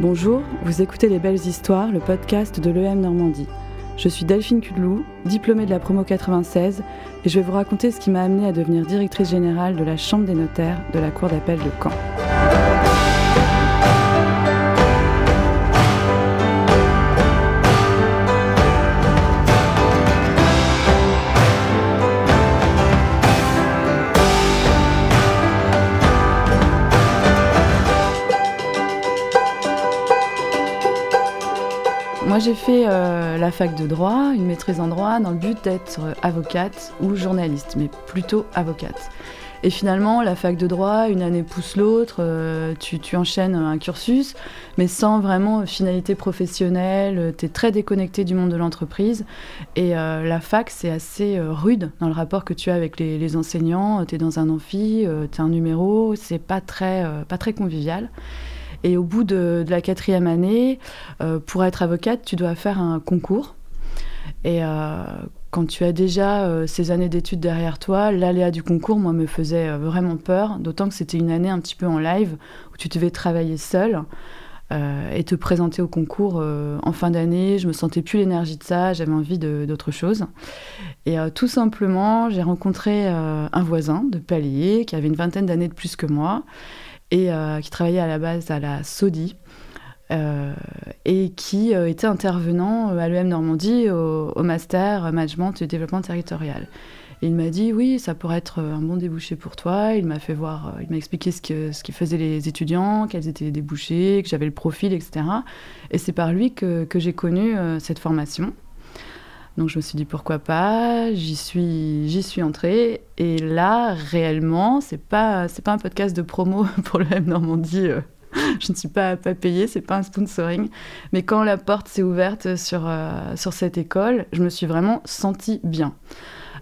Bonjour, vous écoutez Les Belles Histoires, le podcast de l'EM Normandie. Je suis Delphine Cudlou, diplômée de la promo 96, et je vais vous raconter ce qui m'a amenée à devenir directrice générale de la Chambre des notaires de la Cour d'appel de Caen. J'ai fait euh, la fac de droit, une maîtrise en droit, dans le but d'être avocate ou journaliste, mais plutôt avocate. Et finalement, la fac de droit, une année pousse l'autre, euh, tu, enchaînes un cursus, mais sans vraiment finalité professionnelle, tu es très déconnecté du monde de l'entreprise. Et euh, la fac, c'est assez rude dans le rapport que tu as avec les, enseignants. Tu es dans un amphi, tu as un numéro, c'est pas très convivial. Et au bout de, la quatrième année, euh, pour être avocate, tu dois faire un concours. Et euh, quand tu as déjà euh, ces années d'études derrière toi, l'aléa du concours, moi, me faisait vraiment peur, d'autant que c'était une année un petit peu en live, où tu devais travailler seul. et te présenter au concours en fin d'année. Je me sentais plus l'énergie de ça, j'avais envie d'autre chose. Et tout simplement, j'ai rencontré un voisin de palier qui avait une vingtaine d'années de plus que moi et euh, qui travaillait à la base à la SODI. Euh, et qui euh, était intervenant à l'EM Normandie au, Master Management et Développement Territorial. Il m'a dit oui, ça pourrait être un bon débouché pour toi. Il m'a fait voir, il m'a expliqué ce que ce qu'ils faisaient les étudiants, quels étaient les débouchés, que j'avais le profil, etc. Et c'est par lui que, que j'ai connu cette formation. Donc je me suis dit pourquoi pas, j'y suis, entrée. Et là, réellement, c'est pas, pas un podcast de promo pour le M Normandie. Euh, je ne suis pas, pas payée, c'est pas un sponsoring. Mais quand la porte s'est ouverte sur, euh, sur cette école, je me suis vraiment sentie bien.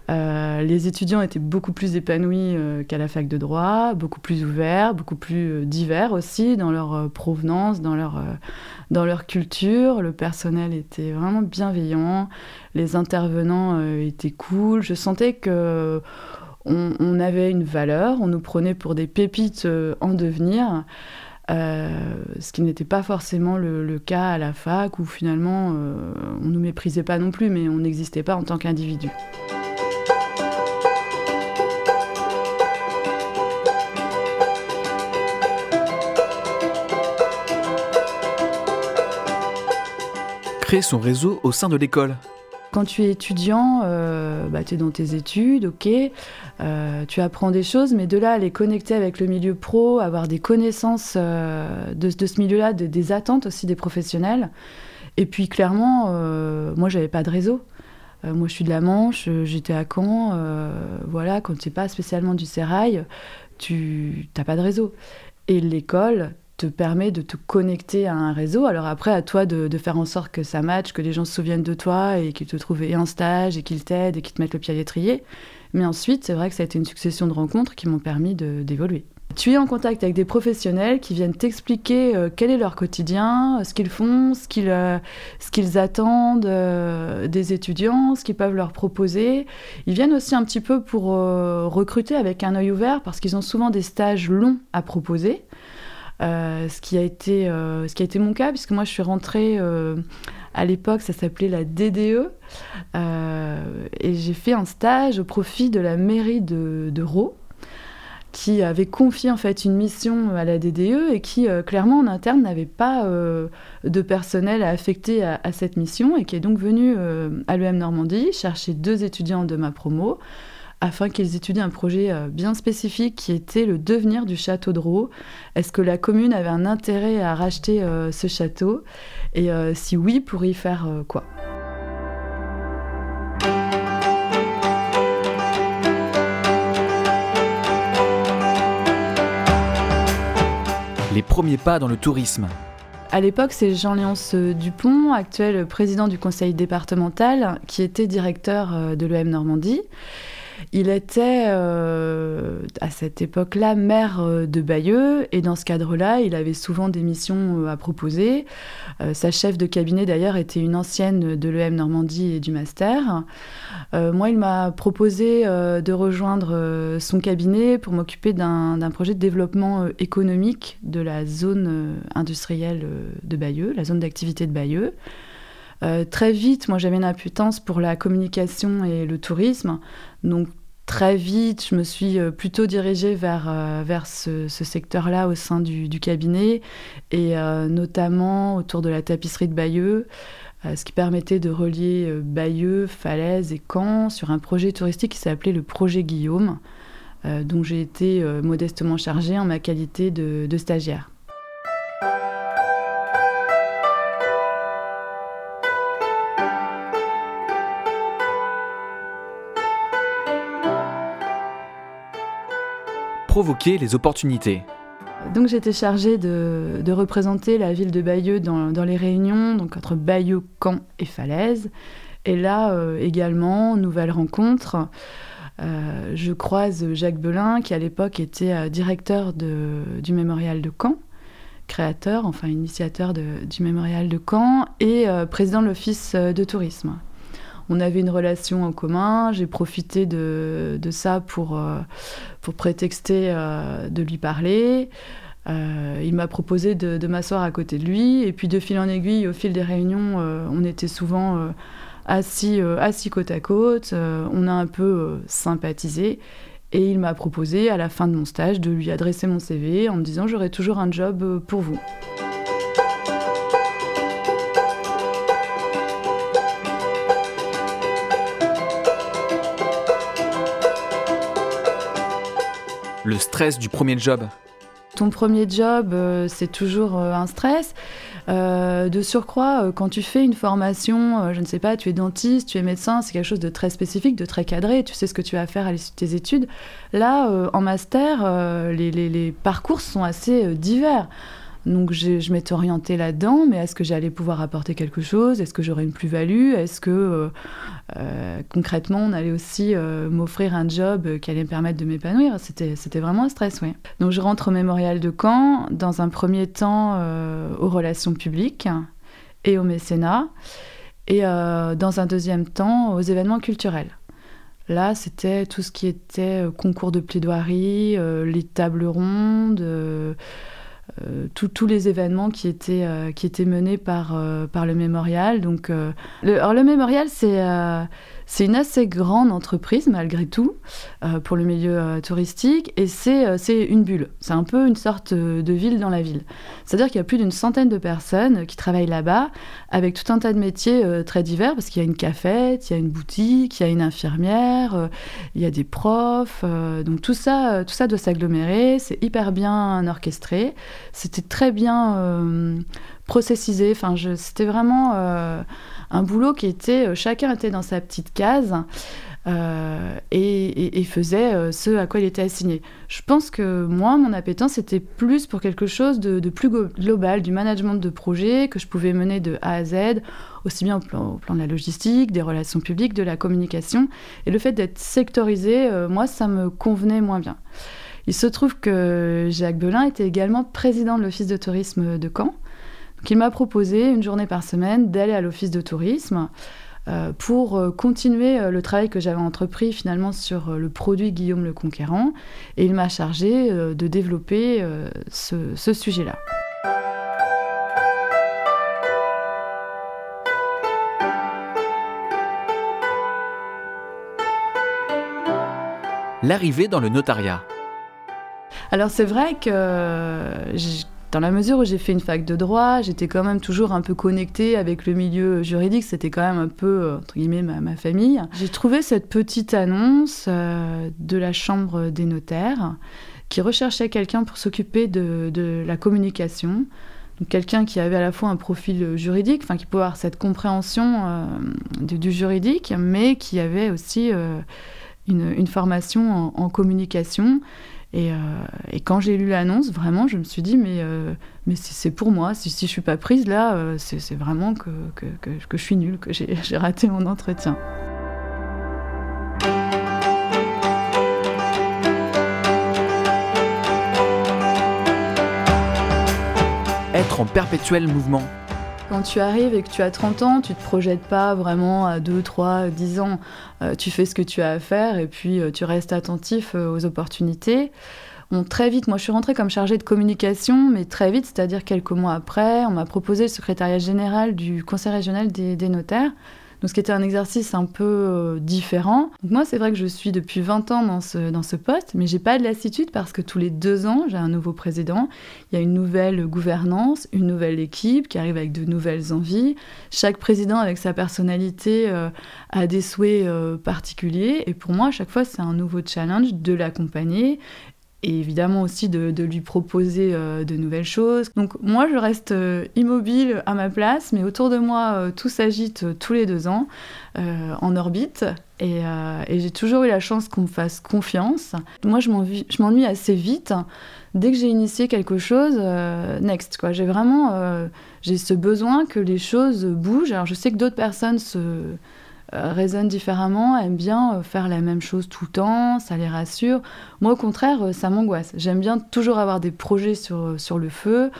Euh, les étudiants étaient beaucoup plus épanouis qu'à la fac de droit, beaucoup plus ouverts, beaucoup plus divers aussi dans leur provenance, dans leur, dans leur culture. Le personnel était vraiment bienveillant, les intervenants euh, étaient cool. Je sentais que on, avait une valeur, on nous prenait pour des pépites euh, en devenir. Euh, ce qui n'était pas forcément le, cas à la fac où finalement on nous méprisait pas non plus, mais on n'existait pas en tant qu'individu. Son réseau au sein de l'école. Quand tu es étudiant, euh, bah, tu es dans tes études, ok, euh, tu apprends des choses, mais de là les connecter avec le milieu pro, avoir des connaissances euh, de, ce milieu-là, des attentes aussi des professionnels. Et puis clairement, moi j'avais pas de réseau. moi je suis de la Manche, j'étais à Caen, voilà, quand tu n'es pas spécialement du Sérail, tu n'as pas de réseau. Et l'école, te permet de te connecter à un réseau. Alors après, à toi de, faire en sorte que ça matche, que les gens se souviennent de toi et qu'ils te trouvent un stage et qu'ils t'aident et qu'ils te mettent le pied à l'étrier. Mais ensuite, c'est vrai que ça a été une succession de rencontres qui m'ont permis d'évoluer. Tu es en contact avec des professionnels qui viennent t'expliquer euh, quel est leur quotidien, ce qu'ils font, ce qu'ils euh, attendent euh, des étudiants, ce qu'ils peuvent leur proposer. Ils viennent aussi un petit peu pour recruter avec un œil ouvert parce qu'ils ont souvent des stages longs à proposer. Euh, ce, qui a été, euh, ce qui a été mon cas, puisque moi je suis rentrée euh, à l'époque, ça s'appelait la DDE, et j'ai fait un stage au profit de la mairie de, de qui avait confié en fait une mission à la DDE et qui clairement en interne n'avait pas de personnel à affecter à, cette mission et qui est donc venu à l'EM Normandie chercher deux étudiants de ma promo afin qu'ils étudient un projet euh, bien spécifique qui était le devenir du château de Roux. Est-ce que la commune avait un intérêt à racheter euh, ce château? Et euh, si oui, pour y faire quoi? Les premiers pas dans le tourisme. À l'époque, c'est Jean-Léonce Dupont, actuel président du conseil départemental, qui était directeur de l'EM Normandie. Il était euh, à cette époque-là maire euh, de Bayeux et dans ce cadre-là, il avait souvent des missions euh, à proposer. sa chef de cabinet d'ailleurs était une ancienne de l'EM Normandie et du master. moi, il m'a proposé de rejoindre son cabinet pour m'occuper d'un projet de développement économique de la zone industrielle de Bayeux, la zone d'activité de Bayeux. Très vite, moi j'avais une imputance pour la communication et le tourisme. Donc très vite, je me suis euh, plutôt dirigée vers, euh, vers ce, secteur-là au sein du, cabinet, et euh, notamment autour de la tapisserie de Bayeux, ce qui permettait de relier Bayeux, Falaise et Caen sur un projet touristique qui s'appelait le projet Guillaume, dont j'ai été modestement chargée en ma qualité de stagiaire. Les opportunités. Donc j'étais chargée de, représenter la ville de Bayeux dans, les réunions, donc entre Bayeux, Caen et Falaise. Et là euh, également, nouvelle rencontre. Euh, je croise Jacques Belin, qui à l'époque était euh, directeur du mémorial de Caen, créateur, enfin initiateur du mémorial de Caen, et président de l'office de tourisme on avait une relation en commun. J'ai profité de, ça pour, euh, pour prétexter euh, de lui parler. Euh, il m'a proposé de, m'asseoir à côté de lui. Et puis de fil en aiguille, au fil des réunions, on était souvent assis, assis côte à côte. on a un peu sympathisé. Et il m'a proposé à la fin de mon stage de lui adresser mon CV en me disant j'aurai toujours un job pour vous. Stress du premier job ton premier job, euh, c'est toujours euh, un stress. Euh, de surcroît, quand tu fais une formation, je ne sais pas, tu es dentiste, tu es médecin, c'est quelque chose de très spécifique, de très cadré, tu sais ce que tu vas faire à l'issue de tes études. Là, en master, les, parcours sont assez divers. Donc je m'étais orientée là-dedans, mais est-ce que j'allais pouvoir apporter quelque chose? Est-ce que j'aurais une plus-value? Est-ce que euh, euh, concrètement on allait aussi euh, m'offrir un job qui allait me permettre de m'épanouir? C'était vraiment un stress, oui. Donc je rentre au mémorial de Caen, dans un premier temps aux relations publiques et au mécénat, et dans un deuxième temps aux événements culturels. Là, c'était tout ce qui était concours de plaidoirie, les tables rondes tous les événements qui étaient, euh, qui étaient menés par, euh, par le mémorial. Donc, alors le mémorial, c'est c'est une assez grande entreprise malgré tout pour le milieu touristique et c'est une bulle. C'est un peu une sorte de ville dans la ville. C'est-à-dire qu'il y a plus d'une centaine de personnes qui travaillent là-bas avec tout un tas de métiers très divers parce qu'il y a une cafette, il y a une boutique, il y a une infirmière, il y a des profs. donc tout ça, tout ça doit s'agglomérer. C'est hyper bien orchestré. C'était très bien euh, processisé. Enfin, c'était vraiment euh, un boulot qui était. Euh, chacun était dans sa petite case. et, faisait ce à quoi il était assigné. Je pense que moi, mon appétence était plus pour quelque chose de, plus global, du management de projet que je pouvais mener de A à Z, aussi bien au plan, de la logistique, des relations publiques, de la communication. Et le fait d'être sectorisé, moi, ça me convenait moins bien. Il se trouve que Jacques Belin était également président de l'Office de tourisme de Caen. Donc il m'a proposé une journée par semaine d'aller à l'Office de tourisme euh, pour euh, continuer euh, le travail que j'avais entrepris finalement sur le produit Guillaume le Conquérant. Et il m'a chargé de développer ce sujet-là. L'arrivée dans le notariat. Alors c'est vrai que dans la mesure où j'ai fait une fac de droit, j'étais quand même toujours un peu connectée avec le milieu juridique, c'était quand même un peu, entre guillemets, ma, famille. J'ai trouvé cette petite annonce euh, de la Chambre des notaires qui recherchait quelqu'un pour s'occuper de, la communication. quelqu'un qui avait à la fois un profil juridique, enfin qui pouvait avoir cette compréhension euh, du, juridique, mais qui avait aussi euh, une, formation en, communication. Euh, et, quand j'ai lu l'annonce, vraiment, je me suis dit, mais, euh, mais c'est pour moi, si, si je suis pas prise là, euh, c'est vraiment que, que, que, que, je suis nulle, que j'ai raté mon entretien. Être en perpétuel mouvement, quand tu arrives et que tu as 30 ans, tu te projettes pas vraiment à 2, 3, 10 ans. Euh, tu fais ce que tu as à faire et puis euh, tu restes attentif euh, aux opportunités. Très vite, moi je suis rentrée comme chargée de communication, mais très vite, c'est-à-dire quelques mois après, on m'a proposé le secrétariat général du Conseil régional des notaires. Donc, ce qui était un exercice un peu euh, différent. Moi, c'est vrai que je suis depuis 20 ans dans ce, dans ce poste, mais j'ai pas de lassitude parce que tous les deux ans, j'ai un nouveau président, il y a une nouvelle gouvernance, une nouvelle équipe qui arrive avec de nouvelles envies. Chaque président, avec sa personnalité, euh, a des souhaits euh, particuliers. Et pour moi, à chaque fois, c'est un nouveau challenge de l'accompagner et évidemment aussi de, lui proposer euh, de nouvelles choses. Donc moi, je reste euh, immobile à ma place, mais autour de moi, euh, tout s'agite tous les deux ans en orbite. Et, j'ai toujours eu la chance qu'on me fasse confiance. Moi, je m'ennuie assez vite. Dès que j'ai initié quelque chose, next. quoi. J'ai vraiment ce besoin que les choses bougent. Alors je sais que d'autres personnes se raisonnent différemment, aiment bien euh, faire la même chose tout le temps, ça les rassure. Moi, au contraire, euh, ça m'angoisse. J'aime bien toujours avoir des projets sur, sur le feu.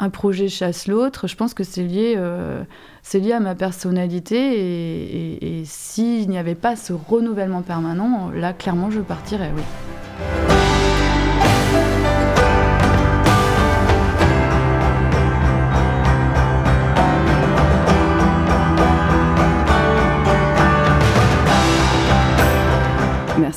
Un projet chasse l'autre. Je pense que c'est lié, euh, c'est lié à ma personnalité. Et, et- et s'il n'y avait pas ce renouvellement permanent, là, clairement, je partirais, oui.